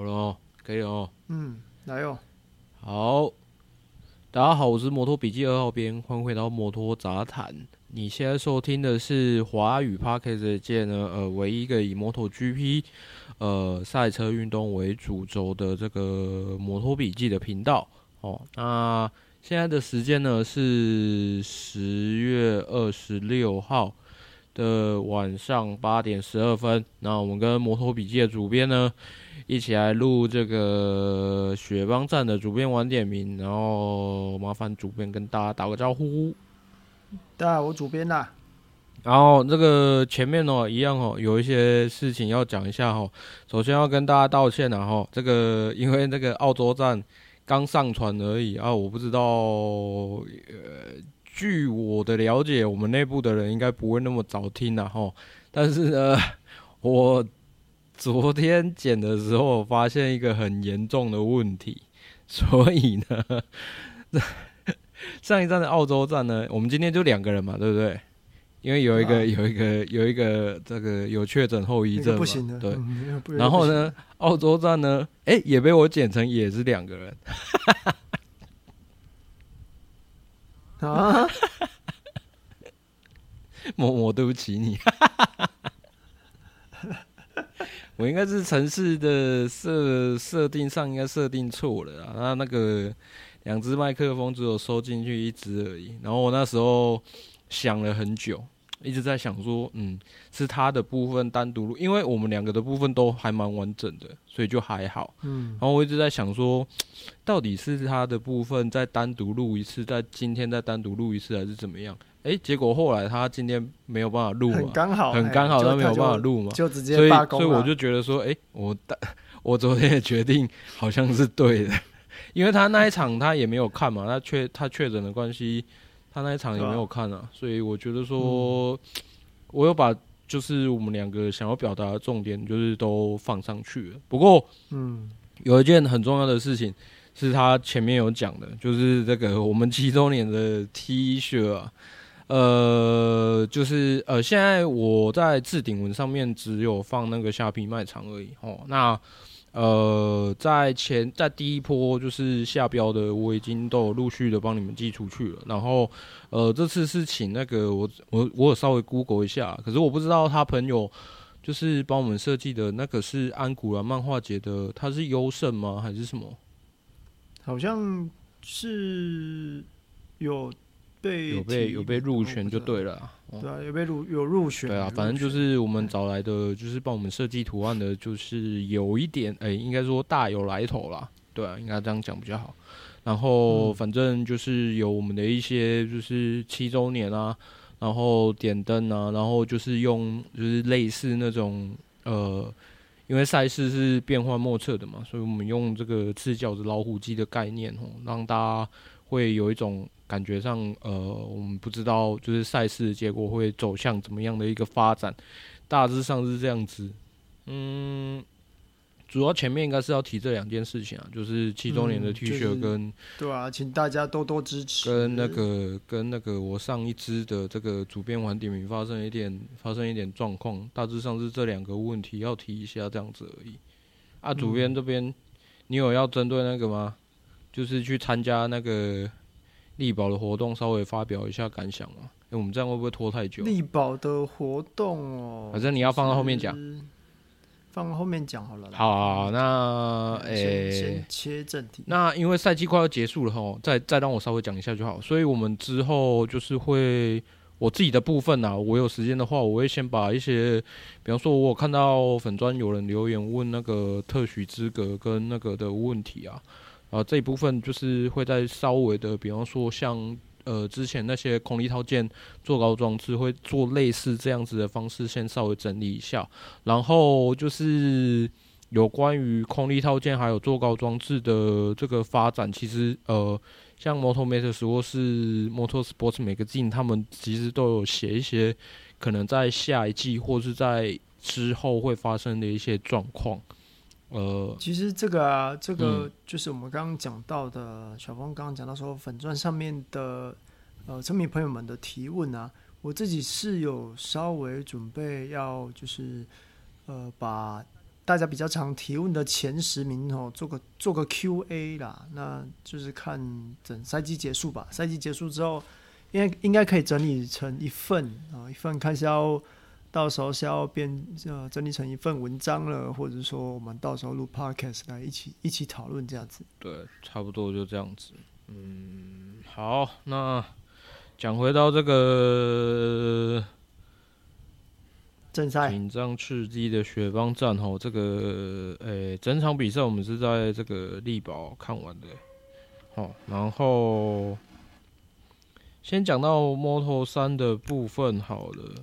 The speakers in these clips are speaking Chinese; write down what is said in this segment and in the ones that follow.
好了哦，可以了哦。嗯，来哦。好，大家好，我是摩托笔记二号编，欢迎回到摩托杂谈。你现在收听的是华语 Podcast 界呢，呃，唯一一个以摩托 GP 呃赛车运动为主轴的这个摩托笔记的频道。哦，那现在的时间呢是十月二十六号。的晚上八点十二分，那我们跟摩托笔记的主编呢，一起来录这个雪邦站的主编晚点名，然后麻烦主编跟大家打个招呼。大家好，我主编啦。然后这个前面哦，一样哦，有一些事情要讲一下哦。首先要跟大家道歉啊哈，这个因为那个澳洲站刚上传而已啊，我不知道呃。据我的了解，我们内部的人应该不会那么早听的哈。但是呢，我昨天剪的时候发现一个很严重的问题，所以呢，上一站的澳洲站呢，我们今天就两个人嘛，对不对？因为有一个、啊、有一个有一个这个有确诊后遗症嘛，不行的，对。嗯、然后呢，澳洲站呢，哎、欸，也被我剪成也是两个人。啊！默默对不起你，我应该是城市的设设定上应该设定错了啊。那那个两只麦克风只有收进去一只而已。然后我那时候想了很久。一直在想说，嗯，是他的部分单独录，因为我们两个的部分都还蛮完整的，所以就还好。嗯，然后我一直在想说，到底是他的部分再单独录一次，在今天再单独录一次，还是怎么样？哎，结果后来他今天没有办法录嘛，很刚好，很刚好他没有办法录嘛，就直接罢工。所以，所以我就觉得说，哎，我 我昨天的决定好像是对的，因为他那一场他也没有看嘛，他确他确诊的关系。他那一场也没有看啊，所以我觉得说，我有把就是我们两个想要表达的重点，就是都放上去了。不过，嗯，有一件很重要的事情是他前面有讲的，就是这个我们七周年的 T 恤啊，呃，就是呃，现在我在置顶文上面只有放那个虾皮卖场而已哦。那呃，在前在第一波就是下标的，我已经都有陆续的帮你们寄出去了。然后，呃，这次是请那个我我我有稍微 Google 一下，可是我不知道他朋友就是帮我们设计的那个是安古兰漫画节的，他是优胜吗？还是什么？好像是有。被有被有被入选就对了，对啊，有被入有入选，对啊，反正就是我们找来的，就是帮我们设计图案的，就是有一点，哎、欸，应该说大有来头啦，对啊，应该这样讲比较好。然后反正就是有我们的一些，就是七周年啊，然后点灯啊，然后就是用就是类似那种呃，因为赛事是变幻莫测的嘛，所以我们用这个赤脚的老虎机的概念哦，让大家会有一种。感觉上，呃，我们不知道，就是赛事的结果会走向怎么样的一个发展，大致上是这样子。嗯，主要前面应该是要提这两件事情啊，就是七周年的 T 恤跟、嗯就是、对啊，请大家多多支持。跟那个跟那个我上一支的这个主编晚点名发生一点发生一点状况，大致上是这两个问题要提一下这样子而已。啊，主编这边、嗯、你有要针对那个吗？就是去参加那个。力宝的活动稍微发表一下感想嘛？哎、欸，我们这样会不会拖太久？力宝的活动哦，反正你要放到后面讲，放到后面讲好了。好，好，好，那诶，先，先切正题。那因为赛季快要结束了哈，再再让我稍微讲一下就好。所以我们之后就是会我自己的部分啊，我有时间的话，我会先把一些，比方说我有看到粉砖有人留言问那个特许资格跟那个的问题啊。啊，这一部分就是会在稍微的，比方说像呃之前那些空力套件做高装置会做类似这样子的方式，先稍微整理一下。然后就是有关于空力套件还有做高装置的这个发展，其实呃像 Motomatters 或是 Motor Sports Magazine 他们其实都有写一些可能在下一季或是在之后会发生的一些状况。呃，其实这个啊，这个就是我们刚刚讲到的，嗯、小峰刚刚讲到说粉钻上面的呃，村民朋友们的提问啊，我自己是有稍微准备要就是呃，把大家比较常提问的前十名哦，做个做个 Q&A 啦，那就是看整赛季结束吧。赛季结束之后，应该应该可以整理成一份啊，一份看是要到时候是要变呃整理成一份文章了，或者说我们到时候录 Podcast 来一起一起讨论这样子。对，差不多就这样子。嗯，好，那讲回到这个。正赛紧张刺激的雪邦战吼，这个诶、欸，整场比赛我们是在这个力宝看完的，好，然后先讲到 Moto3 的部分好了。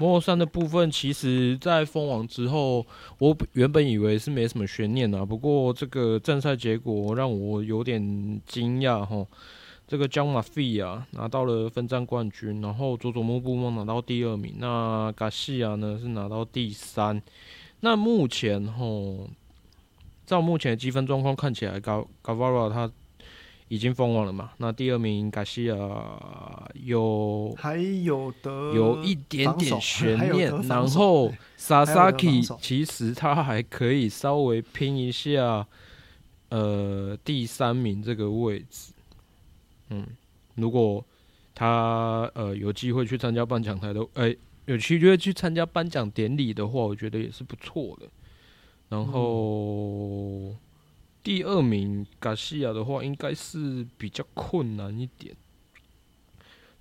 Moto3 的部分，其实在封王之后，我原本以为是没什么悬念啊，不过这个正赛结果让我有点惊讶吼。这个江马费啊拿到了分站冠军，然后佐佐木布梦拿到第二名，那嘎西亚呢是拿到第三。那目前吼，照目前的积分状况看起来，嘎嘎瓦拉他已经封王了嘛？那第二名卡西亚有还有的有一点点悬念，然后 Sasaki 其实他还可以稍微拼一下，呃，第三名这个位置。嗯，如果他呃有机会去参加颁奖台的，哎、欸，有机会去参加颁奖典礼的话，我觉得也是不错的。然后、嗯、第二名卡西亚的话，应该是比较困难一点。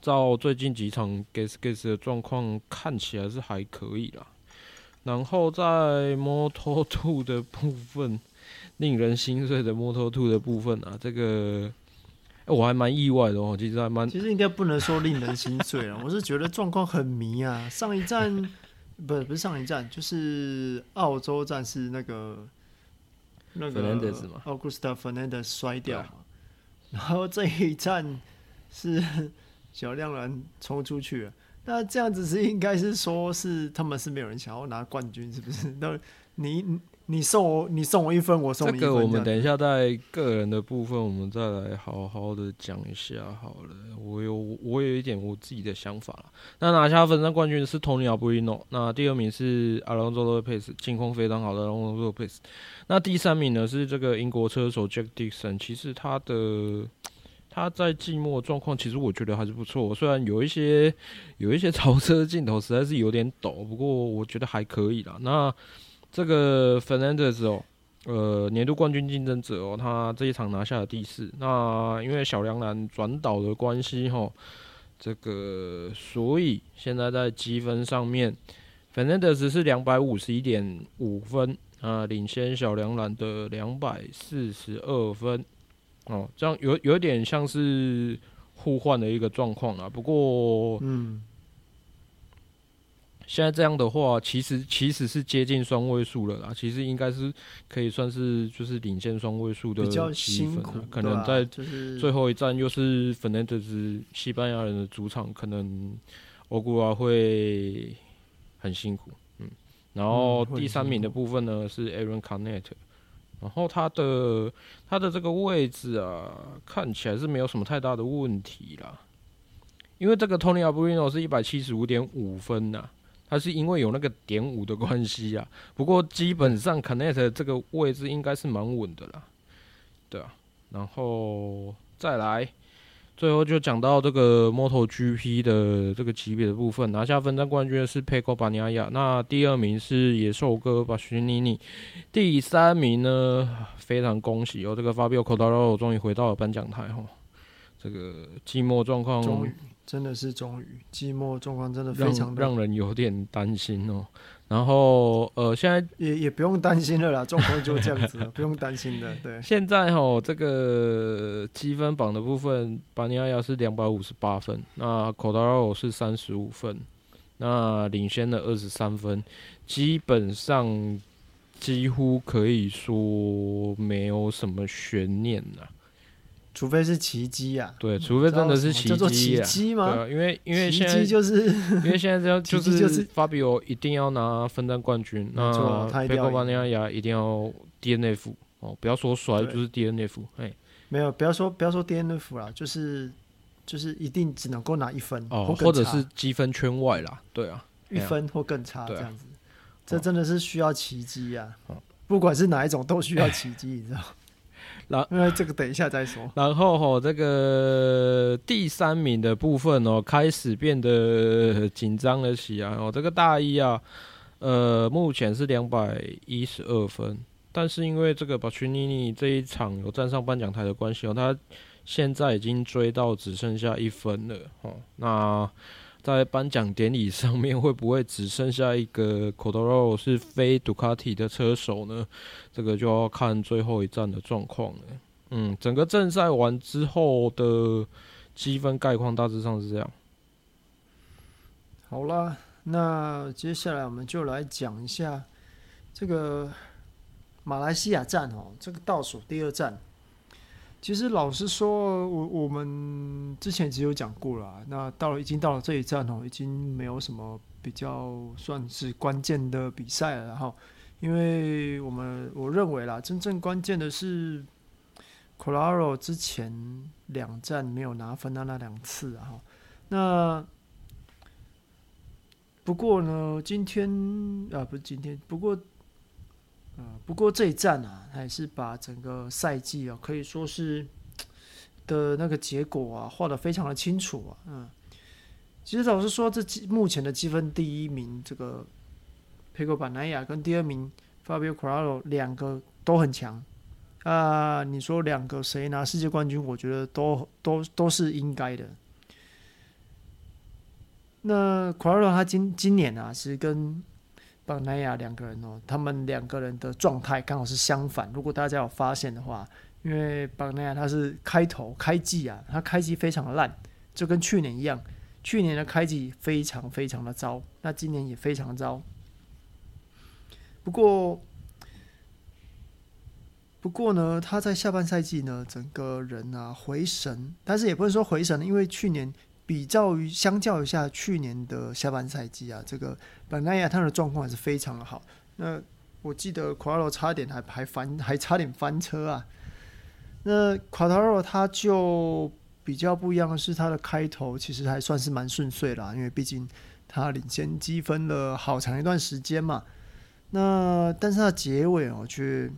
照最近几场 Gas-Gas 的状况看起来是还可以啦。然后在 Moto2 的部分，令人心碎的 Moto2 的部分啊，这个。我还蛮意外的哦，其实还蛮……其实应该不能说令人心碎了，我是觉得状况很迷啊。上一站不是不是上一站，就是澳洲站是那个那个 Augusto Fernandez 摔掉嘛，然后这一站是 小亮人冲出去了。那这样子是应该是说是他们是没有人想要拿冠军，是不是？那你。你送我，你送我一分，我送你一分。这个我们等一下在个人的部分，我们再来好好的讲一下好了。我有我有一点我自己的想法。那拿下分站冠军的是 Tony Arbolino，那第二名是 Alonso Lopez，近况非常好的 Alonso Lopez。那第三名呢是这个英国车手 Jack Dixon，其实他的他在季末状况其实我觉得还是不错，虽然有一些有一些 超车镜头实在是有点抖，不过我觉得还可以啦。那这个 Fernandez 哦，呃，年度冠军竞争者哦，他这一场拿下了第四。那因为小梁兰转导的关系哈，这个所以现在在积分上面，Fernandez 是两百五十一点五分啊，领先小梁兰的两百四十二分哦，这样有有点像是互换的一个状况啊。不过，嗯。现在这样的话，其实其实是接近双位数了啦。其实应该是可以算是就是领先双位数的比较辛苦，可能在最后一站又是芬兰德兹西班牙人的主场，可能欧古拉会很辛苦。嗯，然后第三名的部分呢是 Aaron Canet，然后他的他的这个位置啊，看起来是没有什么太大的问题啦。因为这个 Tony Arbolino 是一百七十五点五分呐。它是因为有那个点五的关系啊，不过基本上 Connect 这个位置应该是蛮稳的啦，对啊，然后再来，最后就讲到这个 MotoGP 的这个级别的部分，拿下分站冠军的是 Pecco Bagnaia，那第二名是野兽哥巴许尼尼，第三名呢，非常恭喜哦，这个 Fabio Quartararo 终于回到了颁奖台哈，这个寂寞状况。真的是终于，寂寞状况真的非常让，让人有点担心哦。然后呃，现在也也不用担心了啦，状况就这样子了，不用担心的。对，现在哈这个积分榜的部分，巴尼亚亚是两百五十八分，那科达罗是三十五分，那领先了二十三分，基本上几乎可以说没有什么悬念了。除非是奇迹啊，对，除非真的是奇迹，叫做奇迹吗？对，因为 因为现在就是因为现在这样就是法比欧一定要拿分站冠军，那佩科巴尼亚亚一定要 DNF 哦，不要说摔就是 DNF，哎，没有，不要说不要说 DNF 啦，就是就是一定只能够拿一分哦，或者是积分圈外啦，对啊，一分或更差这样子。这真的是需要奇迹啊！不管是哪一种，都需要奇迹，你知道。然因为这个等一下再说。然后吼，这个第三名的部分哦，开始变得紧张了起来哦。这个大一啊，呃，目前是两百一十二分，但是因为这个巴奇尼尼这一场有站上颁奖台的关系哦，他现在已经追到只剩下一分了哦。那在颁奖典礼上面，会不会只剩下一个 Quartararo 是非杜卡迪的车手呢？这个就要看最后一站的状况了。嗯，整个正赛完之后的积分概况大致上是这样。好啦，那接下来我们就来讲一下这个马来西亚站哦，这个倒数第二站。其实老实说，我我们之前其实有讲过了。那到了已经到了这一站哦，已经没有什么比较算是关键的比赛了。然后，因为我们我认为啦，真正关键的是 Quartararo 之前两站没有拿分的那两次啊。那不过呢，今天啊不是今天，不过。不过这一站啊，还是把整个赛季啊，可以说是的那个结果啊，画得非常的清楚啊。嗯，其实老实说，这目前的积分，第一名这个佩哥板南亚跟第二名 Fabio Quartararo 两个都很强啊。你说两个谁拿世界冠军，我觉得都都都是应该的。那 Quartararo 他今今年啊，是跟邦奈亚两个人哦，他们两个人的状态刚好是相反。如果大家有发现的话，因为邦奈亚他是开头开季啊，他开季非常烂，就跟去年一样，去年的开季非常非常的糟，那今年也非常糟。不过，不过呢，他在下半赛季呢，整个人啊回神，但是也不能说回神，因为去年。比较于相较一下去年的下半赛季啊，这个本来亚，他的状况还是非常的好。那我记得卡塔罗差点还还翻还差点翻车啊。那卡塔罗他就比较不一样的是，他的开头其实还算是蛮顺遂啦，因为毕竟他领先积分了好长一段时间嘛。那但是他结尾哦，却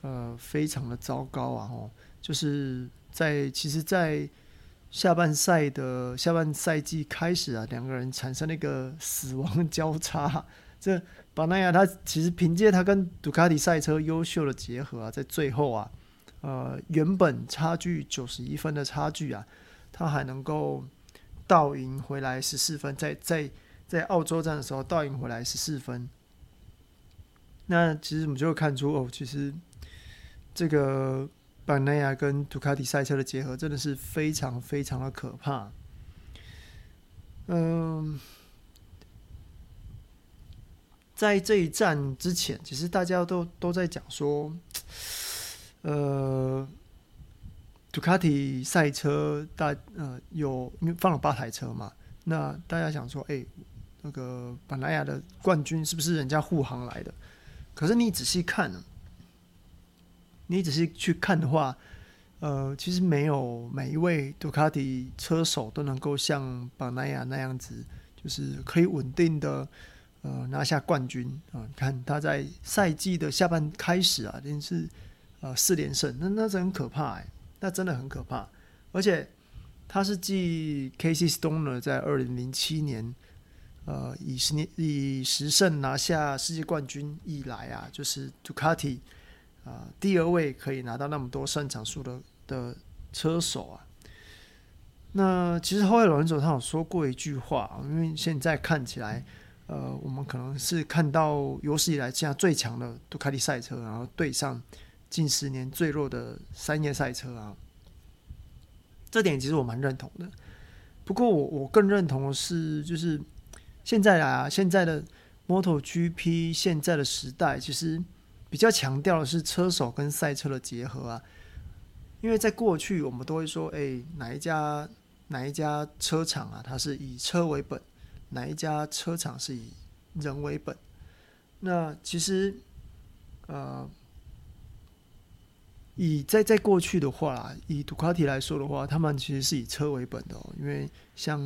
呃非常的糟糕啊！哦，就是在其实，在下半赛的下半赛季开始啊，两个人产生了一个死亡交叉。这巴奈亚他其实凭借他跟杜卡迪赛车优秀的结合啊，在最后啊，呃，原本差距九十一分的差距啊，他还能够倒赢回来十四分，在在在澳洲站的时候倒赢回来十四分。那其实我们就会看出哦，其实这个。巴奈亚跟杜卡迪赛车的结合真的是非常非常的可怕。嗯，在这一站之前，其实大家都都在讲说，呃，杜卡迪赛车大呃有因为放了八台车嘛，那大家想说，哎、那个巴奈亚的冠军是不是人家护航来的？可是你仔细看呢？你仔细去看的话，呃，其实没有每一位杜卡迪车手都能够像巴奈亚那样子，就是可以稳定的呃拿下冠军啊！你看他在赛季的下半开始啊，已经是呃四连胜，那那是很可怕哎，那真的很可怕。而且他是继 Casey Stoner 在二零零七年呃以十年以十胜拿下世界冠军以来啊，就是杜卡迪。啊，第二位可以拿到那么多胜场数的的车手啊，那其实后来罗伦佐他有说过一句话，因为现在看起来，呃，我们可能是看到有史以来现在最强的杜卡迪赛车，然后对上近十年最弱的三叶赛车啊，这点其实我蛮认同的。不过我我更认同的是，就是现在啊，现在的 MotoGP 现在的时代，其实。比较强调的是车手跟赛车的结合啊，因为在过去我们都会说，哎、哪一家哪一家车厂啊，它是以车为本，哪一家车厂是以人为本。那其实，呃，以在在过去的话，以杜卡迪来说的话，他们其实是以车为本的哦，因为像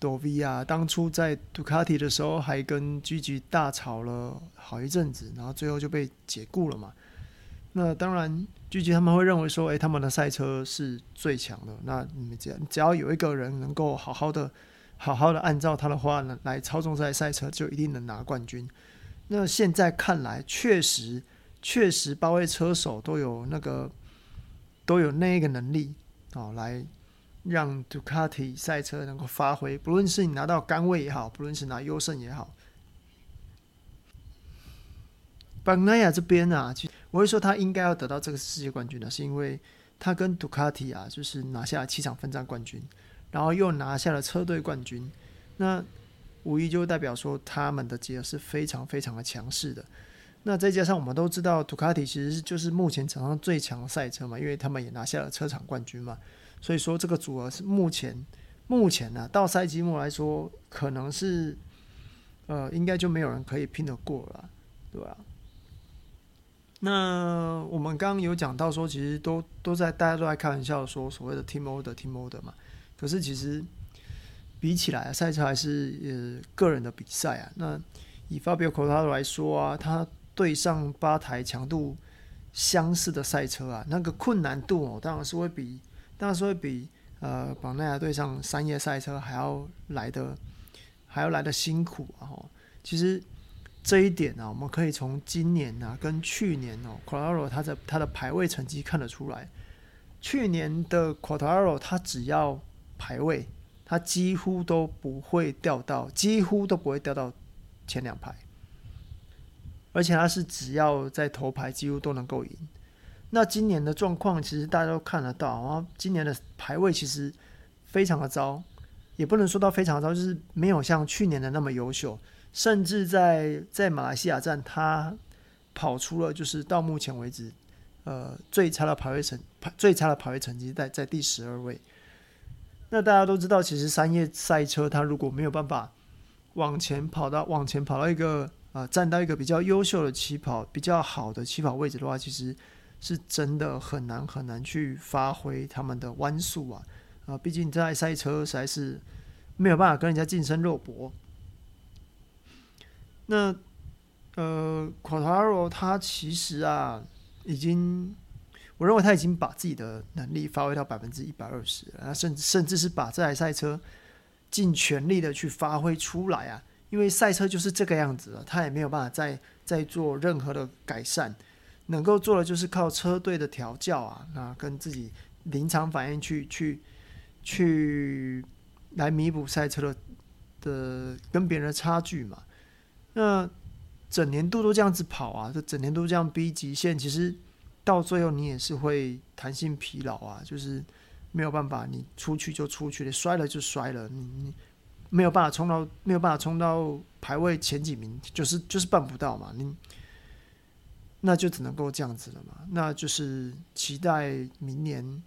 朵维亚当初在杜卡迪的时候，还跟 Gigi 大吵了好一阵子，然后最后就被解雇了嘛。那当然，Gigi 他们会认为说，诶、他们的赛车是最强的。那你们只要只要有一个人能够好好的、好好的按照他的话呢来操纵这台赛车，就一定能拿冠军。那现在看来，确实，确实八位车手都有那个都有那个能力哦，来。让杜卡迪赛车能够发挥，不论是你拿到杆位也好，不论是拿优胜也好。邦奈亚这边啊，其实我会说他应该要得到这个世界冠军呢，是因为他跟杜卡迪啊，就是拿下了七场分站冠军，然后又拿下了车队冠军，那无疑就代表说他们的结合是非常非常的强势的。那再加上我们都知道，杜卡迪其实就是目前场上最强的赛车嘛，因为他们也拿下了车厂冠军嘛。所以说，这个组合是目前目前呢、啊，到赛季末来说，可能是呃，应该就没有人可以拼得过了，对吧、那我们刚刚有讲到说，其实都都在大家都在开玩笑说所谓的 team order team mode 嘛。可是其实比起来，赛车还是呃个人的比赛啊。那以 Fabio c o t a r o 来说啊，他对上八台强度相似的赛车啊，那个困难度哦，当然是会比。当然是会比呃保内亚对上三叶赛车还要来的还要来的辛苦啊！其实这一点呢、啊，我们可以从今年啊跟去年哦，Quararo 他的他的排位成绩看得出来。去年的 q u a t a r o 他只要排位，他几乎都不会掉到，几乎都不会掉到前两排，而且他是只要在头排几乎都能够赢。那今年的状况其实大家都看得到啊，今年的排位其实非常的糟，也不能说到非常的糟，就是没有像去年的那么优秀，甚至在在马来西亚站，他跑出了就是到目前为止，呃最差的排位成排最差的排位成绩在在第十二位。那大家都知道，其实山叶赛车它如果没有办法往前跑到往前跑到一个、呃、站到一个比较优秀的起跑比较好的起跑位置的话，其实。是真的很难很难去发挥他们的弯速啊啊！毕竟这台赛车实在是没有办法跟人家近身肉搏。那呃，Quartaro 他其实啊，已经我认为他已经把自己的能力发挥到百分之一百二十了，甚甚至是把这台赛车尽全力的去发挥出来啊！因为赛车就是这个样子了，他也没有办法再再做任何的改善。能够做的就是靠车队的调教啊，那跟自己临场反应去去去来弥补赛车的的跟别人的差距嘛。那整年度都这样子跑啊，这整年度这样逼极限，其实到最后你也是会弹性疲劳啊，就是没有办法，你出去就出去了，摔了就摔了，你你没有办法冲到没有办法冲到排位前几名，就是就是办不到嘛，你。那就只能够这样子了嘛，那就是期待明年，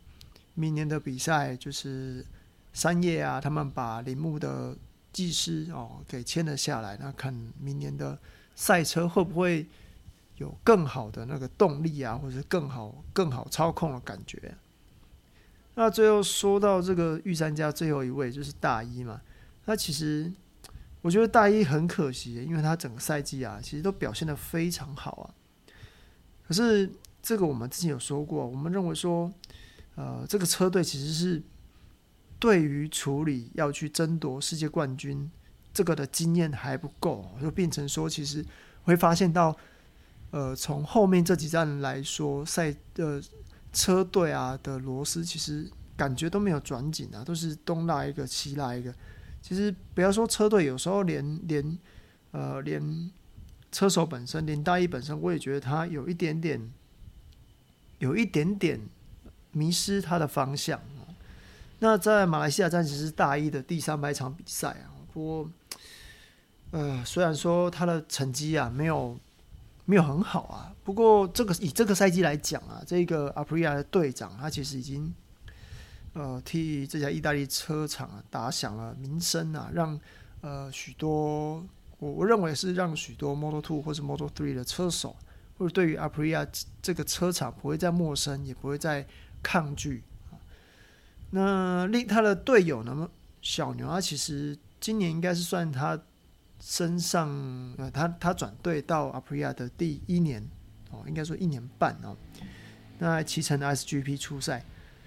明年的比赛就是三叶啊，他们把铃木的技师哦给签了下来，那看明年的赛车会不会有更好的那个动力啊，或者更好更好操控的感觉。那最后说到这个御三家最后一位就是大一嘛，那其实我觉得大一很可惜，因为他整个赛季啊，其实都表现得非常好啊。可是这个我们之前有说过，我们认为说，呃，这个车队其实是对于处理要去争夺世界冠军这个的经验还不够，就变成说，其实会发现到，呃，从后面这几站来说，赛的车队啊的螺丝其实感觉都没有转紧啊，都是东拉一个西拉一个。其实不要说车队，有时候连连呃连。车手本身，连大一本身，我也觉得他有一点点，有一点点迷失他的方向。那在马来西亚站其实是大一的第三百场比赛啊，不过，呃，虽然说他的成绩啊没有没有很好啊，不过这个以这个赛季来讲啊，这个阿普利亚的队长他其实已经呃替这家意大利车厂啊打响了名声啊，让呃许多。我我认为是让许多 Model Two 或者 Model Three 的车手，或者对于 Aprilia 这个车厂不会再陌生，也不会再抗拒。那另他的队友呢？小牛，他其实今年应该是算他身上呃，他他转队到 Aprilia 的第一年哦，应该说一年半哦。那骑乘的 SGP 初赛，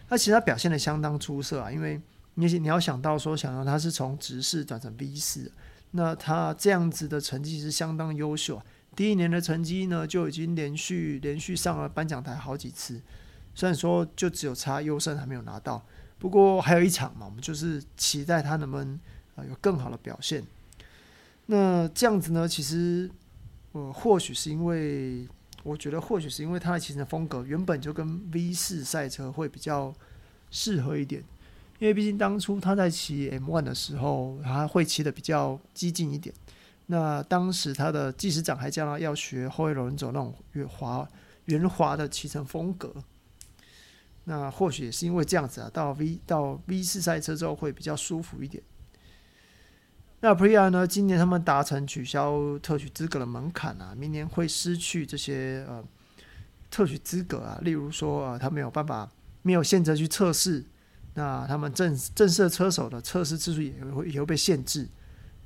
那其实他表现的相当出色啊，因为你你要想到说，想到他是从直四转成 V 四，那他这样子的成绩是相当优秀。第一年的成绩呢，就已经连续连续上了颁奖台好几次。虽然说就只有差优胜还没有拿到，不过还有一场嘛，我们就是期待他能不能啊有更好的表现。那这样子呢，其实呃或许是因为我觉得或许是因为他的骑乘风格原本就跟 V 四赛车会比较适合一点，因为毕竟当初他在骑 M1 的时候，他会骑的比较激进一点。那当时他的技师长还叫他要学后轮走那种圆滑圆滑的骑乘风格。那或许也是因为这样子啊，到 V 到 V 四赛车之后会比较舒服一点。那 Aprilia 呢，今年他们达成取消特许资格的门槛啊，明年会失去这些呃特许资格啊，例如说呃他没有办法没有限制去测试，那他们正正式车手的测试次数也会也会被限制。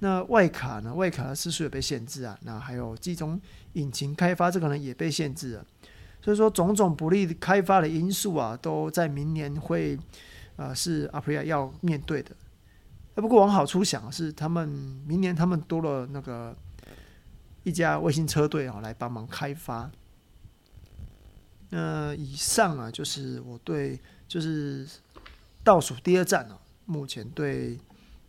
那外卡呢，外卡的次数也被限制啊，那还有集中引擎开发这个呢也被限制了。所以说，种种不利开发的因素啊，都在明年会，呃，是 Aprilia 要面对的。不过往好处想，是他们明年他们多了那个一家卫星车队啊，来帮忙开发。那以上啊，就是我对就是倒数第二站啊，目前对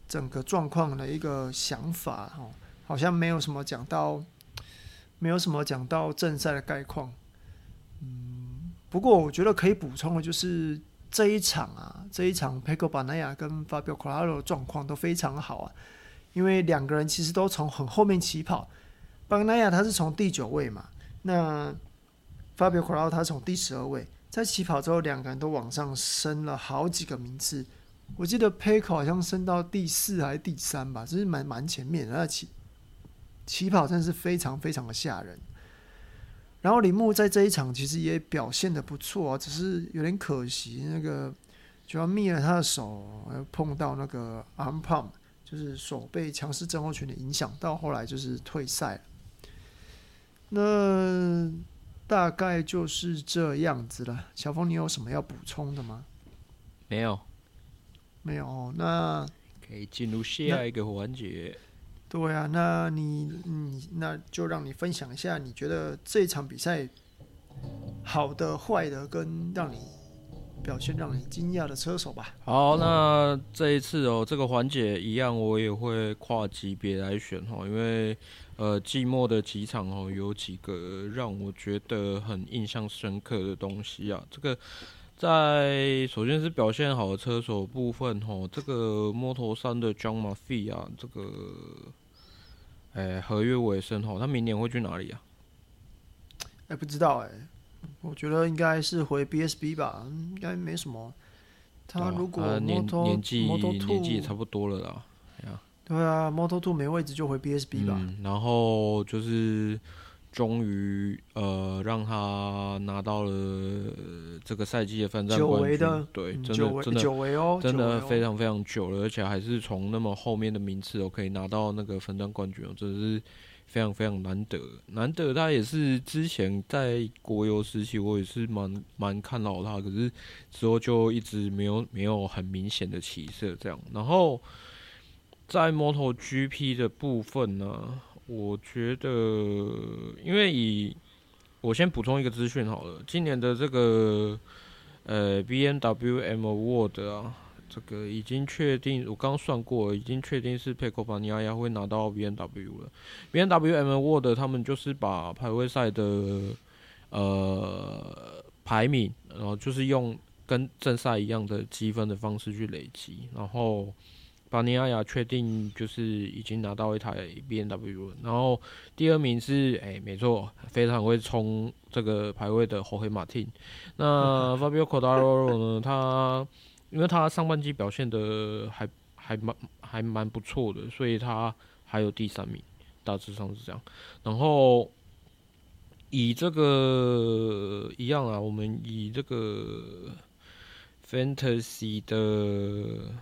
整个状况的一个想法哈，好像没有什么讲到，没有什么讲到正赛的概况。嗯，不过我觉得可以补充的就是这一场啊，这一场 Pecco Bagnaia 跟 Fabio c o r a l o 的状况都非常好啊，因为两个人其实都从很后面起跑 b a n a 他是从第九位嘛，那 Fabio c o r a l o 他从第十二位，在起跑之后两个人都往上升了好几个名次，我记得 p a c o 好像升到第四还是第三吧，就是蛮蛮前面的，那起起跑真的是非常非常的吓人。然后铃木在这一场其实也表现得不错啊，只是有点可惜，那个就要灭了他的手，碰到那个 arm pump，就是手被强势症候群的影响，到后来就是退赛了。那大概就是这样子了。小峰，你有什么要补充的吗？没有，没有。那可以进入下一个环节。对啊，那你你那就让你分享一下，你觉得这场比赛好的、坏的，跟让你表现让你惊讶的车手吧。好，那这一次哦，这个环节一样，我也会跨级别来选哈，因为呃季末的几场哦，有几个让我觉得很印象深刻的东西啊。这个在首先是表现好的车手部分哦，这个 Moto3 的 John Murphy 啊，这个。哎、欸，合约尾声哦，他明年会去哪里啊？哎、欸，不知道哎、欸，我觉得应该是回 BSB 吧，应该没什么。他如果年年纪年纪也差不多了啦，对啊，Moto2 没位置就回 BSB 吧。嗯，然后就是。终于，呃，让他拿到了这个赛季的分站冠军。对，真的真的久违、哦、真的非常非常久了，而且还是从那么后面的名次哦，可以拿到那个分站冠军哦，真的是非常非常难得。难得他也是之前在国油时期，我也是蛮蛮看好他，可是之后就一直没有没有很明显的起色这样。然后在 MotoGP 的部分呢？我觉得，因为以我先补充一个资讯好了，今年的这个呃 BMW M Award 啊，这个已经确定，我刚算过，已经确定是佩科巴尼亚亚会拿到 BMW 了。BMW M Award 他们就是把排位赛的呃排名，然后就是用跟正赛一样的积分的方式去累积，然后。巴尼亚亚确定就是已经拿到一台 BMW，然后第二名是哎、欸，没错，非常会冲这个排位的侯黑马汀。那 Fabio Quartararo 呢？他因为他上半季表现的还还蛮还蛮不错的，所以他还有第三名，大致上是这样。然后以这个一样啊，我们以这个 Fantasy 的。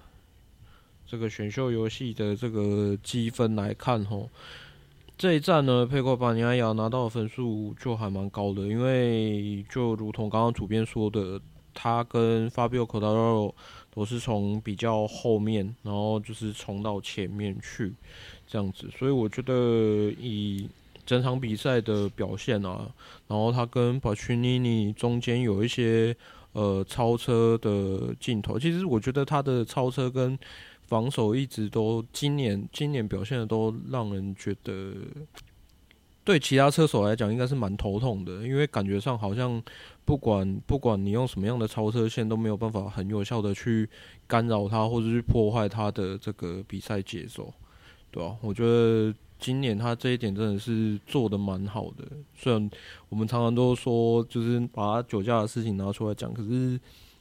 这个选秀游戏的这个积分来看，吼，这一站呢，佩克巴尼亚拿到的分数就还蛮高的，因为就如同刚刚主编说的，他跟 Fabio Quartararo 都是从比较后面，然后就是冲到前面去这样子，所以我觉得以整场比赛的表现啊，然后他跟巴屈尼尼中间有一些呃超车的镜头，其实我觉得他的超车跟防守一直都今年今年表现的都让人觉得，对其他车手来讲应该是蛮头痛的，因为感觉上好像不管不管你用什么样的超车线都没有办法很有效的去干扰他或者去破坏他的这个比赛节奏，对吧？我觉得今年他这一点真的是做的蛮好的，虽然我们常常都说就是把他酒驾的事情拿出来讲，可是。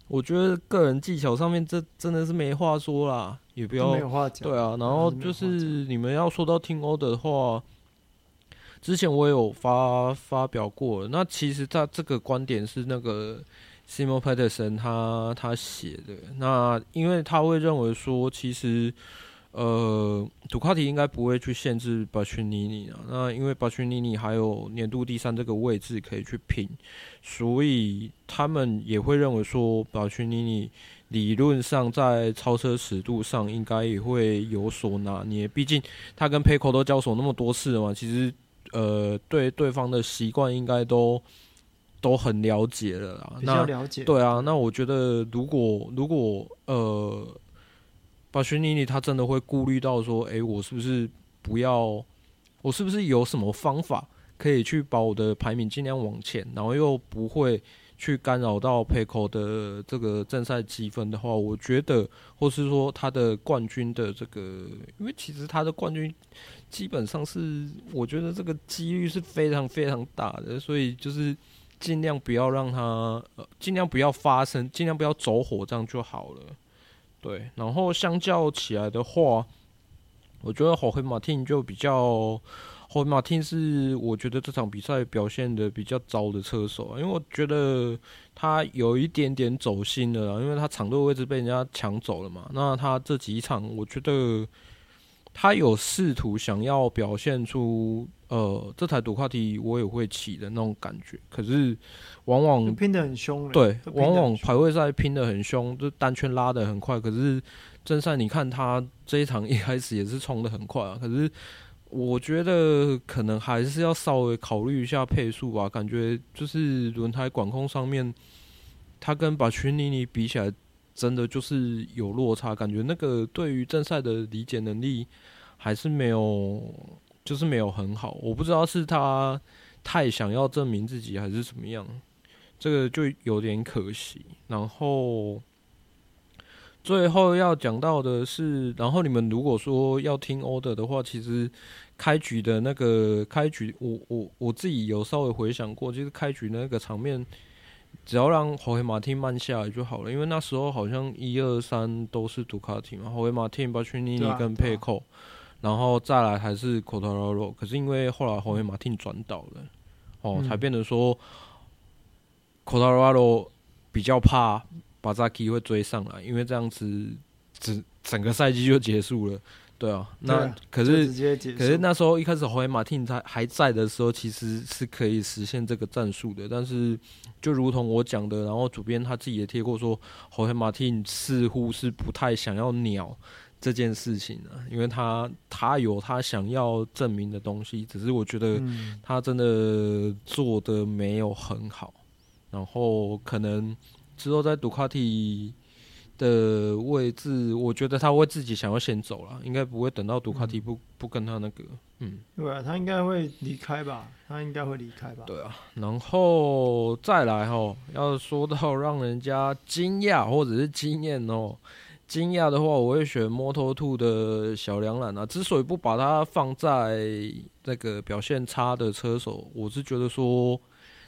我觉得个人技巧上面，这真的是没话说啦，也不要没有话讲。对啊，然后就是你们要说到 Team Order 的话，之前我有发发表过。那其实他这个观点是那个 Simon Peterson 他他写的。那因为他会认为说，其实。呃，杜卡迪应该不会去限制巴群尼尼啊。那因为巴群尼尼还有年度第三这个位置可以去拼，所以他们也会认为说，巴群尼尼理论上在超车尺度上应该也会有所拿捏。毕竟他跟佩科都交手那么多次了嘛，其实呃，对对方的习惯应该都都很了解了啦。比较了解。对啊，那我觉得如果如果呃。巴逊尼尼他真的会顾虑到说，诶、我是不是不要？我是不是有什么方法可以去把我的排名尽量往前，然后又不会去干扰到佩科的这个正赛积分的话，我觉得，或是说他的冠军的这个，因为其实他的冠军基本上是，我觉得这个几率是非常非常大的，所以就是尽量不要让他，呃，尽量不要发生，尽量不要走火，这样就好了。对，然后相较起来的话，我觉得霍黑马汀就比较，霍黑马丁是我觉得这场比赛表现的比较糟的车手，因为我觉得他有一点点走心了，因为他场队位置被人家抢走了嘛。那他这几场，我觉得他有试图想要表现出。呃，这台杜卡迪我也会骑的那种感觉，可是往往拼得很凶。对，往往排位赛拼的很凶，就单圈拉的很快。可是正赛你看他这一场一开始也是冲的很快啊。可是我觉得可能还是要稍微考虑一下配速吧，感觉就是轮胎管控上面，他跟把群尼尼比起来，真的就是有落差。感觉那个对于正赛的理解能力还是没有。就是没有很好，我不知道是他太想要证明自己还是怎么样，这个就有点可惜。然后最后要讲到的是，然后你们如果说要听 order 的话，其实开局的那个开局，我我我自己有稍微回想过，就是开局那个场面，只要让侯黑马汀慢下来就好了，因为那时候好像一二三都是杜卡迪嘛，侯黑马汀、巴屈尼尼跟佩科。然后再来还是 Quartararo，可是因为后来后面马汀转倒了，哦，才变得说 Quartararo 比较怕巴扎基会追上来，因为这样子整整个赛季就结束了，对啊。那可是可是那时候一开始后面马汀他还在的时候，其实是可以实现这个战术的，但是就如同我讲的，然后主编他自己也贴过说，后面马汀似乎是不太想要鸟。这件事情呢，因为他他有他想要证明的东西，只是我觉得他真的做的没有很好，然后可能之后在杜卡迪的位置，我觉得他会自己想要先走了，应该不会等到杜卡迪不不跟他那个，嗯，对啊，他应该会离开吧，他应该会离开吧，对啊，然后再来哦，要说到让人家惊讶或者是惊艳哦。惊讶的话，我会选 Moto2 的小梁兰啊。之所以不把它放在那个表现差的车手，我是觉得说，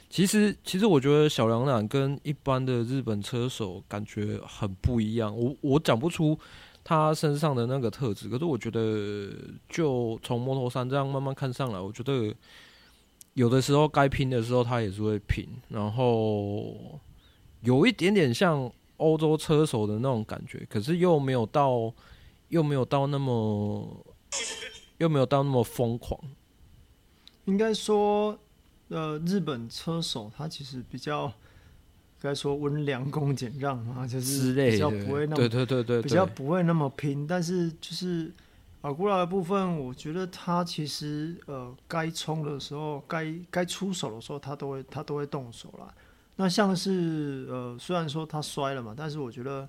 其实其实我觉得小梁兰跟一般的日本车手感觉很不一样。我我讲不出他身上的那个特质，可是我觉得就从 Moto3 这样慢慢看上来，我觉得有的时候该拼的时候他也是会拼，然后有一点点像。欧洲车手的那种感觉，可是又没有到又没有到那么，又没有到那么疯狂。应该说，呃，日本车手他其实比较该说温良恭俭让嘛，就是比较不会那么对对对对，比较不会那么拼。但是就是阿古拉的部分，我觉得他其实呃，该冲的时候，该该出手的时候，他都会他都会动手啦。那像是呃，虽然说他摔了嘛，但是我觉得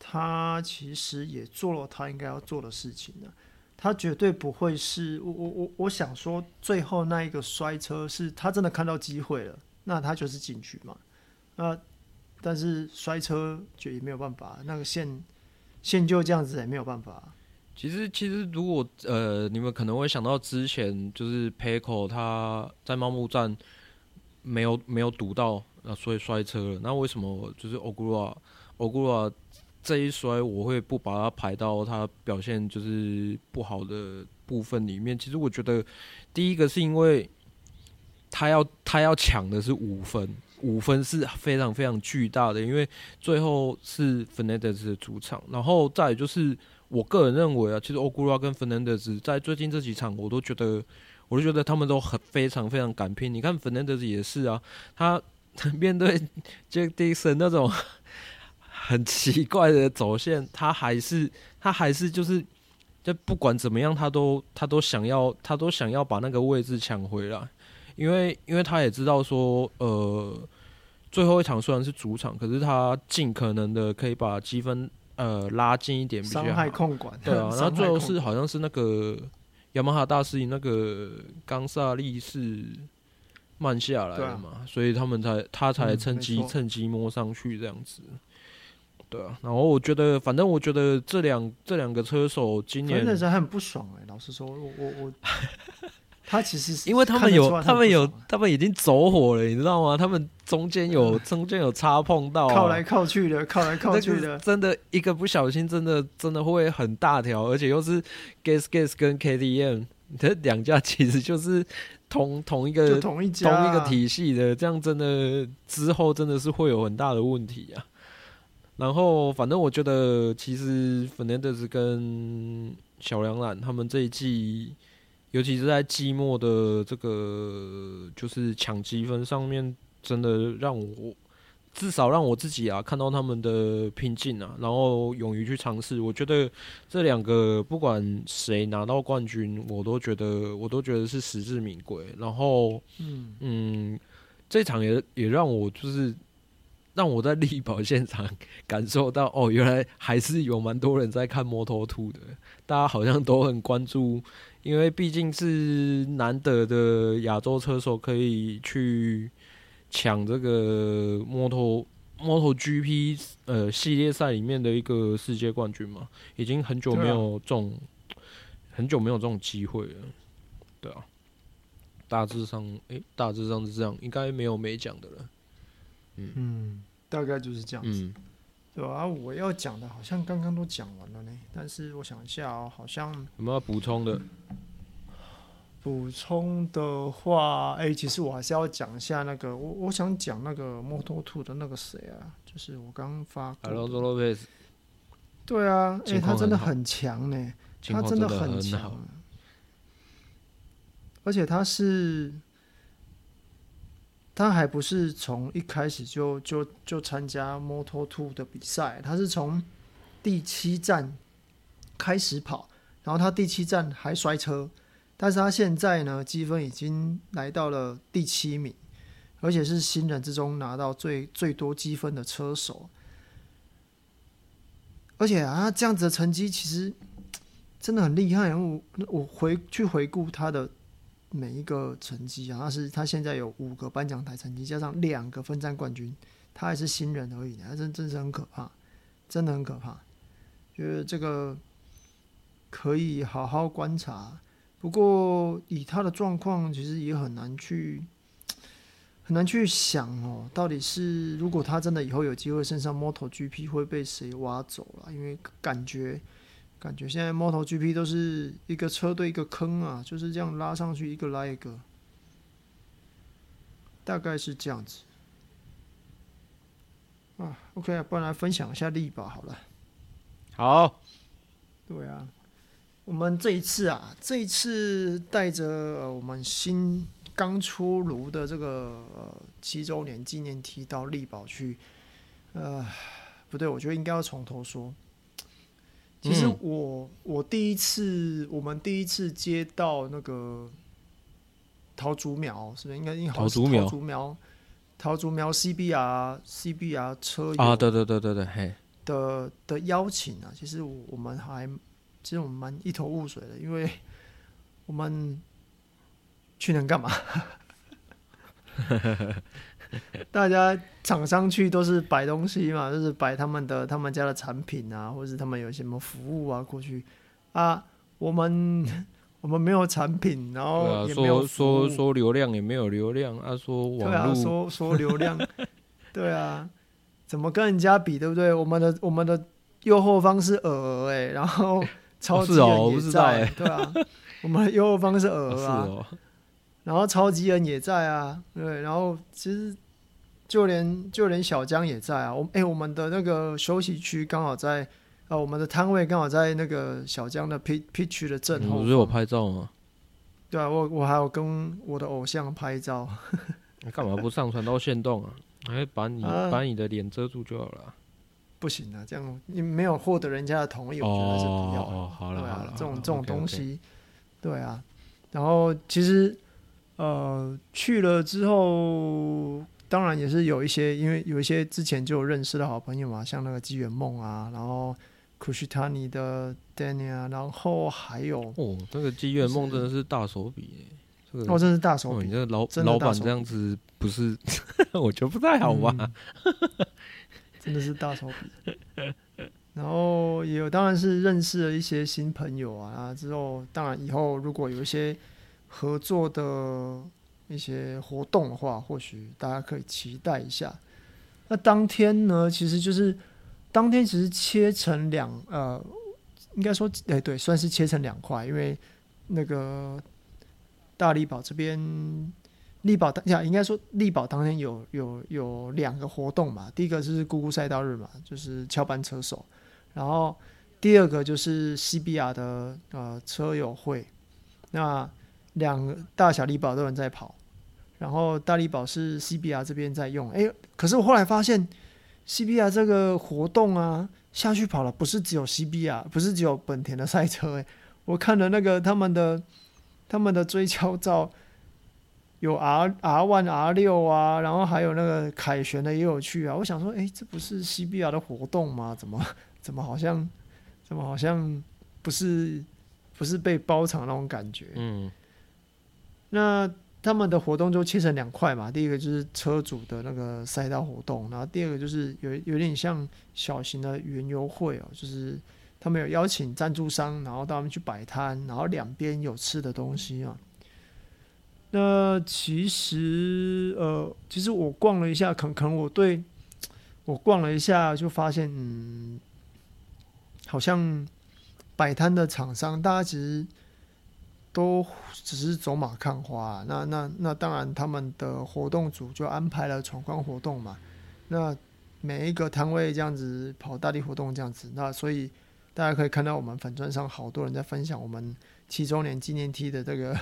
他其实也做了他应该要做的事情的。他绝对不会是我我我我想说，最后那一个摔车是他真的看到机会了，那他就是进去嘛。那但是摔车就也没有办法，那个线线就这样子也没有办法。其实其实如果呃，你们可能会想到之前就是 PECO 他在茂木站没有没有堵到。那所以摔车了，那为什么就是欧古拉欧古拉这一摔，我会不把它排到他表现就是不好的部分里面？其实我觉得第一个是因为他要他要抢的是五分，五分是非常非常巨大的，因为最后是芬内德斯的主场，然后再就是我个人认为啊，其实欧古拉跟芬内德斯在最近这几场，我都觉得我都觉得他们都很非常非常敢拼。你看芬内德斯也是啊，他。面对 Jack Dixon 那种 很奇怪的走线，他还是他还是就是，就不管怎么样，他都他都想要他都想要把那个位置抢回来，因为因为他也知道说，呃，最后一场虽然是主场，可是他尽可能的可以把积分呃拉近一点比较好，伤害控管。对啊，然后最后是好像是那个雅马哈大师赢那个冈萨利士。慢下来了嘛，啊、所以他们才他才趁机、嗯、趁机摸上去这样子，对啊。然后我觉得，反正我觉得这两这两个车手今年真的是很不爽哎、欸。老实说，我我我，他其实是因为他们有他们，他们有他们已经走火了，你知道吗？他们中间有 中间有擦碰到、啊，靠来靠去的，靠来靠去的，真的，一个不小心，真的真的会很大条，而且又是 Gas Gas 跟 KTM 这两家，其实就是。同同一个同一家、啊、同一个体系的，这样真的之后真的是会有很大的问题啊。然后反正我觉得，其实 Fernandez 跟小梁冉他们这一季，尤其是在季末的这个就是抢积分上面，真的让我。至少让我自己啊看到他们的拼劲啊，然后勇于去尝试。我觉得这两个不管谁拿到冠军，我都觉得我都觉得是实至名归。然后，嗯嗯，这场也也让我就是让我在力宝现场感受到哦，原来还是有蛮多人在看 Moto2 的，大家好像都很关注，因为毕竟是难得的亚洲车手可以去。抢这个摩托摩托 GP 呃系列赛里面的一个世界冠军嘛，已经很久没有这种、啊、很久没有这种机会了，对啊，大致上诶、欸，大致上是这样，应该没有没讲的了，嗯。嗯，大概就是这样子，嗯、对啊，我要讲的好像刚刚都讲完了呢，但是我想一下哦，好像有没有要补充的？补充的话，哎、欸，其实我还是要讲一下那个，我我想讲那个 Moto2 的那个谁啊，就是我刚刚发。对啊，哎、欸，他真的很强呢，他真的很强，而且他是，他还不是从一开始就就就参加 Moto2 的比赛，他是从第七站开始跑，然后他第七站还摔车。但是他现在呢，积分已经来到了第七名，而且是新人之中拿到最最多积分的车手。而且啊，这样子的成绩其实真的很厉害。我我回去回顾他的每一个成绩啊，他是他现在有五个颁奖台成绩，加上两个分站冠军，他还是新人而已，他真真是很可怕，真的很可怕。觉得这个可以好好观察。不过以他的状况，其实也很难去很难去想哦，到底是如果他真的以后有机会升上 MotoGP 会被谁挖走了？因为感觉感觉现在 MotoGP 都是一个车队一个坑啊，就是这样拉上去一个拉一个，大概是这样子。啊，OK，不然来分享一下力吧好了。好。对啊，我们这一次啊，这一次带着我们新刚出炉的这个呃七周年纪念 T 到力宝去，呃，不对，我觉得应该要从头说。其实我、嗯、我第一次，我们第一次接到那个桃竹苗，是不是应该应该桃竹苗？桃竹苗，桃竹苗 CBR CBR 车啊，对对对对对，嘿的的邀请啊，其实我们还其实我们蛮一头雾水的，因为我们去年干嘛？大家厂商去都是摆东西嘛，就是摆他们的他们家的产品啊，或者是他们有什么服务啊过去啊。我们我们没有产品，然后也没有、啊、说说说流量也没有流量啊，说网对啊，说说流量，对啊，怎么跟人家比，对不对？我们的我们的右后方是鹅哎，然后超级人也在，对啊，我们的右后方是鹅啊。然后超级人也在啊，对，然后其实就连就连小江也在啊。我哎，我们的那个休息区刚好在，呃，我们的摊位刚好在那个小江的 P P 区的正后。不是有拍照吗？对啊，我我还有跟我的偶像拍照。你干嘛不上传到线动啊？还把你、啊、把你的脸遮住就好了。不行啊，这样你没有获得人家的同意，我觉得是不要。哦，好了好了，啊、这种这种东西，对啊。然后其实。呃，去了之后，当然也是有一些，因为有一些之前就有认识的好朋友嘛，像那个机缘梦啊，然后库什塔尼的 Danny 啊，然后还有哦，那个机缘梦真的是大手笔，这个、哦，真是大手笔，哦、你这个老老板这样子不是，我觉得不太好吧？嗯、真的是大 手笔，然后也有，当然是认识了一些新朋友啊，啊之后当然以后如果有一些。合作的一些活动的话，或许大家可以期待一下。那当天呢，其实就是当天其实切成两呃，应该说哎对，算是切成两块，因为那个大丽宝这边力宝当下应该说力宝当天有有有两个活动嘛，第一个是姑姑赛道日嘛，就是翘班车手，然后第二个就是 CBR 的呃车友会，那。两个大小力宝都有人在跑，然后大力宝是 CBR 这边在用。哎，可是我后来发现，CBR 这个活动啊，下去跑了不是只有 CBR，不是只有本田的赛车。哎，我看了那个他们的他们的追焦照，有 R R One R 六啊，然后还有那个凯旋的也有去啊。我想说，哎，这不是 CBR 的活动吗？怎么怎么好像怎么好像不是不是被包场那种感觉？嗯。那他们的活动就切成两块嘛，第一个就是车主的那个赛道活动，然后第二个就是有有点像小型的园游会哦，就是他们有邀请赞助商，然后到他们去摆摊，然后两边有吃的东西啊。那其实呃，其实我逛了一下，可能可能我对我逛了一下就发现，嗯，好像摆摊的厂商，大家其实。都只是走马看花，那那那当然，他们的活动组就安排了闯关活动嘛。那每一个摊位这样子跑大地活动这样子，那所以大家可以看到我们粉砖上好多人在分享我们七周年纪念 T 的这个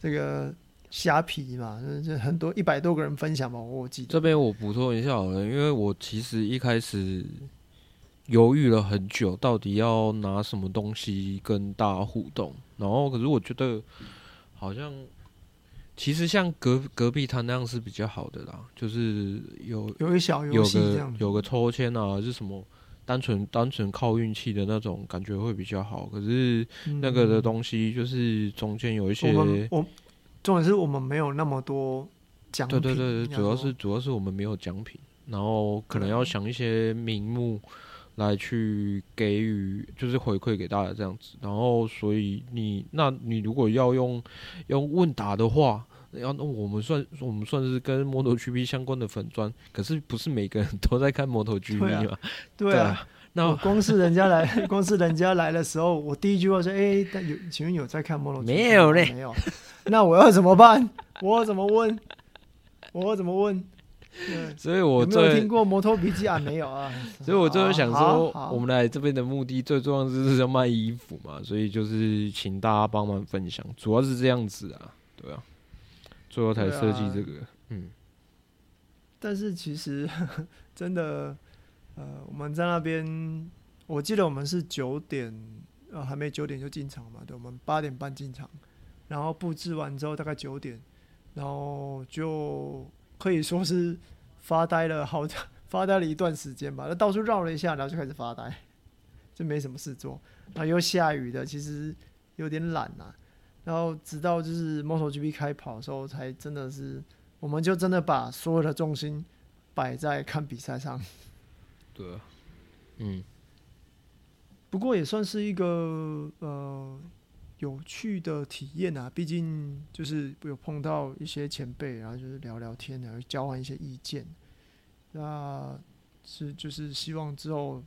这个虾皮嘛，就很多一百多个人分享嘛，我记得。这边我补充一下好了，因为我其实一开始。犹豫了很久，到底要拿什么东西跟大家互动？然后，可是我觉得好像其实像隔隔壁摊那样是比较好的啦，就是有有一小游戏这样，有个抽签啊，是什么单纯单纯靠运气的那种感觉会比较好。可是那个的东西就是中间有一些，我，我重点是我们没有那么多奖品，对对对，主要是主要是我们没有奖品，然后可能要想一些名目。来去给予就是回馈给大家这样子，然后所以你那你如果要用用问答的话，要那我们算我们算是跟摩托 GP 相关的粉砖，可是不是每个人都在看摩托 GP 嘛？对啊，对啊，那光是人家来，光是人家来的时候，我第一句话说：“哎、有请问有在看摩托 GP？” 没有嘞，没有。那我要怎么办？我要怎么问？我要怎么问？所以我有没有听过摩托笔记啊？没有啊。所以我最后想说，我们来这边的目的最重要就是要卖衣服嘛，所以就是请大家帮忙分享，主要是这样子啊，对啊。最后才设计这个，嗯。但是其实 真的，呃，我们在那边，我记得我们是九点，呃，还没九点就进场嘛，对，我们八点半进场，然后布置完之后大概九点，然后就。可以说是发呆了好，发呆了一段时间吧。那到处绕了一下，然后就开始发呆，就没什么事做。然后又下雨的，其实有点懒呐。然后直到就是 MotoGP 开跑的时候，才真的是，我们就真的把所有的重心摆在看比赛上。对啊，嗯。不过也算是一个呃。有趣的体验啊，毕竟就是有碰到一些前辈，然后就是聊聊天，然后交换一些意见。那是就是希望之后，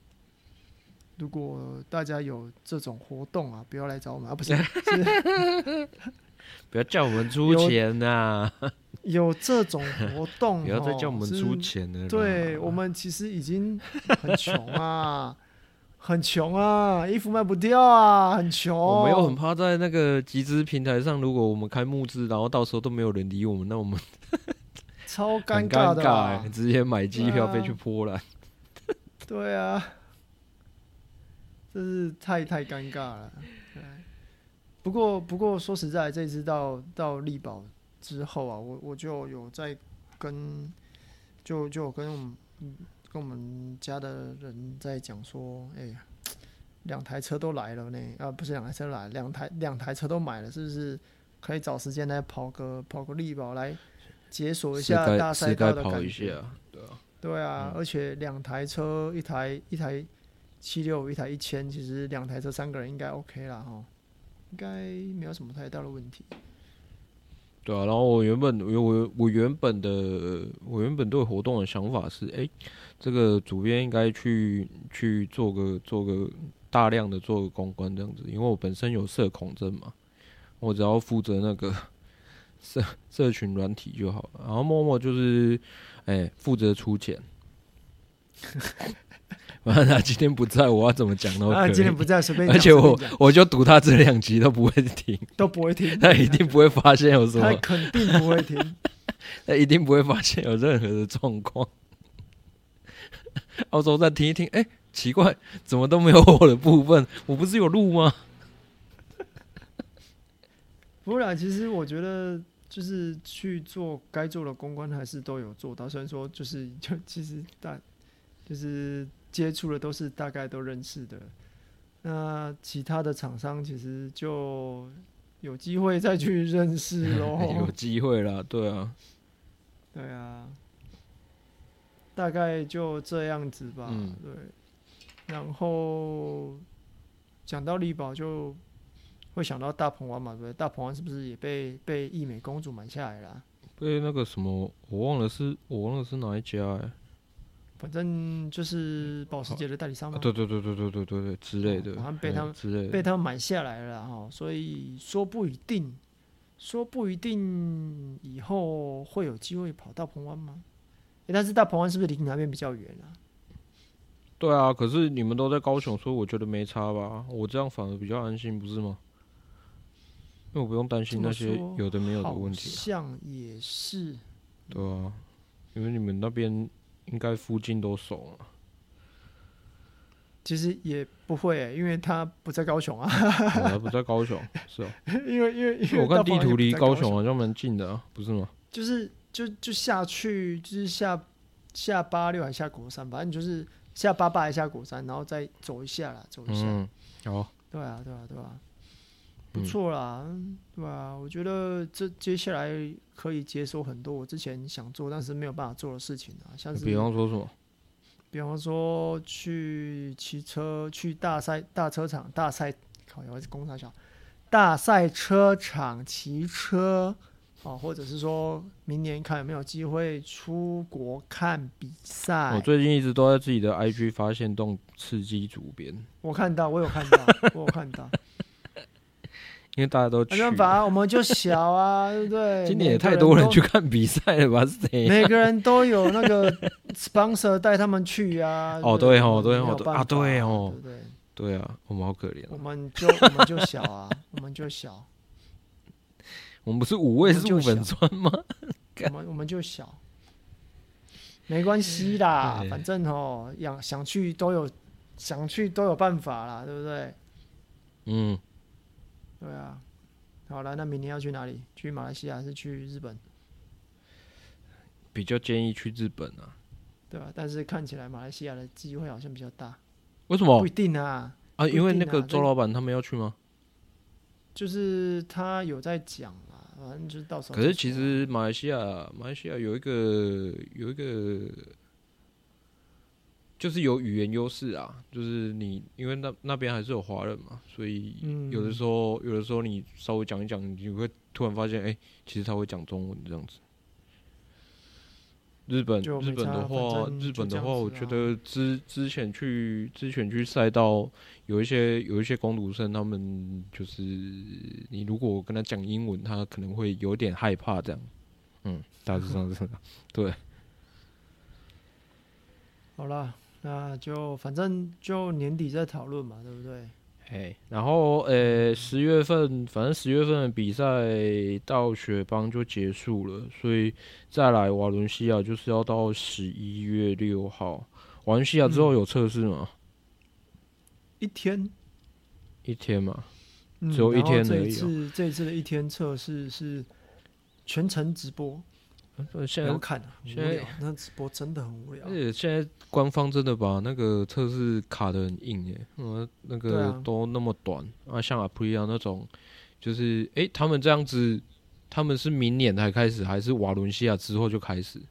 如果大家有这种活动啊，不要来找我们啊，不是，是 不要叫我们出钱呐、啊。有这种活动，不要再叫我们出钱了。对，我们其实已经很穷啊。很穷啊，衣服卖不掉啊，很穷。我没有很怕在那个集资平台上，如果我们开募资，然后到时候都没有人理我们，那我们 超尴尬的、直接买机票飞去波兰。对啊，这是太太尴尬了。不过不过说实在，这次到到力宝之后啊，我我就有在跟，就就跟我们。跟我们家的人在讲说，哎呀，两台车都来了呢，啊，不是两台车来，两台两台车都买了，是不是可以找时间来跑个跑个力宝来解锁一下大赛道的感觉？对啊，对啊，而且两台车，一台一台七六，一台一千，其实两台车三个人应该 OK 啦哈，应该没有什么太大的问题。对啊，然后我原本我我我原本的我原本对活动的想法是，哎。这个主编应该去去做个做个大量的做个公关这样子，因为我本身有社恐症嘛，我只要负责那个 社社群软体就好了。然后默默就是，哎，负责出钱。他今天不在，我要怎么讲都可以。啊，今天不在，随便讲。而且我我就赌他这两集都不会停，都不会停，他一定不会发现有什么，他肯定不会停，他一定不会发现有任何的状况。澳洲再听一听，哎、欸，奇怪，怎么都没有我的部分？我不是有录吗？不然，其实我觉得就是去做该做的公关，还是都有做到。虽然说，就是就其实大就是接触的都是大概都认识的。那其他的厂商其实就有机会再去认识喽。有机会啦，对啊，对啊。大概就这样子吧，嗯、对。然后讲到丽宝，就会想到大鹏湾嘛，对不对？大鹏湾是不是也被被义美公主买下来了？被那个什么，我忘了是，我忘了是哪一家哎、欸。反正就是保时捷的代理商嘛、啊。对对对对对对对对之类的。好像被他们、嗯、被他们买下来了哈，所以说不一定，说不一定以后会有机会跑到澎湾吗？欸、但是大鹏湾是不是离你那边比较远啊？对啊，可是你们都在高雄，所以我觉得没差吧。我这样反而比较安心，不是吗？因为我不用担心那些有的没有的问题。像也是。对啊，因为你们那边应该附近都熟了。其实也不会、欸，因为他不在高雄啊。他不在高雄，是啊。因为因为因为我看地图离高雄好像蛮近的啊，不是吗？就是。就就下去，就是下下八六还是下国三，反正就是下八八还是下国三，然后再走一下啦，走一下。嗯，好。对啊，对啊，对啊，不错啦，嗯、对啊，我觉得这接下来可以接受很多我之前想做但是没有办法做的事情啊，像是比方说什么？比方说去骑车，去大赛大车场大赛，靠，要是工厂小大赛车场骑车。哦，或者是说明年看有没有机会出国看比赛。我最近一直都在自己的 IG 发现动刺激主编。我看到，我有看到，我有看到。因为大家都去。没办法，我们就小啊，对不对？今年也太多人去看比赛了吧？是谁？每个人都有那个 sponsor 带他们去啊。哦，对哦，对哦，啊，对哦，对对？对啊，我们好可怜。我们就我们就小啊，我们就小。我们不是五位是五粉川吗？我们我们就小，没关系啦，反正哦，想想去都有，想去都有办法啦，对不对？嗯。对啊，好了，那明天要去哪里？去马来西亚还是去日本？比较建议去日本啊。对啊，但是看起来马来西亚的机会好像比较大。为什么？不一定啊。啊，啊因为那个周老板他们要去吗？就是他有在讲啊，反正就是到时候。可是其实马来西亚，马来西亚有一个有一个。就是有语言优势啊，就是你因为那那边还是有华人嘛，所以有的时候、嗯、有的时候你稍微讲一讲，你会突然发现，哎、欸，其实他会讲中文这样子。日本日本的话，日本的话，我觉得之之前去之前去赛道有一些有一些工读生，他们就是你如果跟他讲英文，他可能会有点害怕这样。嗯，大致上是这样。对。好了。那就反正就年底再讨论嘛，对不对？哎，然后呃，十月份反正十月份的比赛到雪邦就结束了，所以再来瓦伦西亚就是要到十一月六号。瓦伦西亚之后有测试吗？一天，一天嘛，只有一天而已。这一次这一次的一天测试是全程直播。现在看，现在那直播真的很无聊。而且现在官方真的把那个测试卡的很硬耶，嗯，那个都那么短啊，像阿普利亚那种，就是诶、欸，他们这样子，他们是明年才开始，还是瓦伦西亚之后就开始？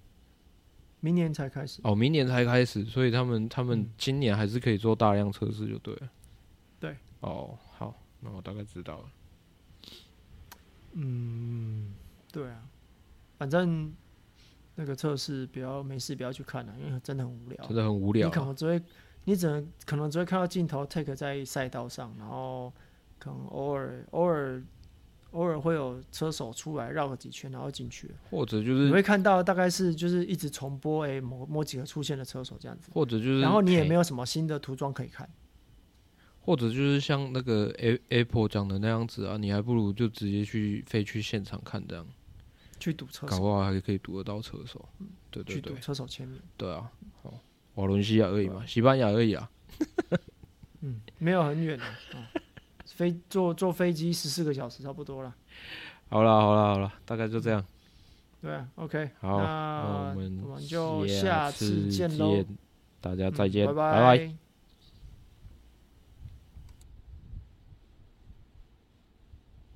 明年才开始。哦，明年才开始，所以他们他们今年还是可以做大量测试，就对了。对。哦，好，那我大概知道了。嗯，对啊。反正那个测试不要没事不要去看了，因为真的很无聊，真的很无聊。你可能只会，你只能可能只会看到镜头 take 在赛道上，然后可能偶尔偶尔偶尔会有车手出来绕个几圈，然后进去。或者就是你会看到大概是就是一直重播，诶、欸，某某几个出现的车手这样子。或者就是，然后你也没有什么新的涂装可以看。或者就是像那个 A Apple 讲的那样子啊，你还不如就直接去飞去现场看这样。去堵车手，搞不好还可以堵得到车手。对对对，车手签名。对啊，好，瓦伦西亚而已嘛，西班牙而已啊。嗯，没有很远的，飞坐坐飞机十四个小时差不多了。好了好了好了，大概就这样。对啊，OK，好，那我们我们就下次见喽，大家再见，拜拜。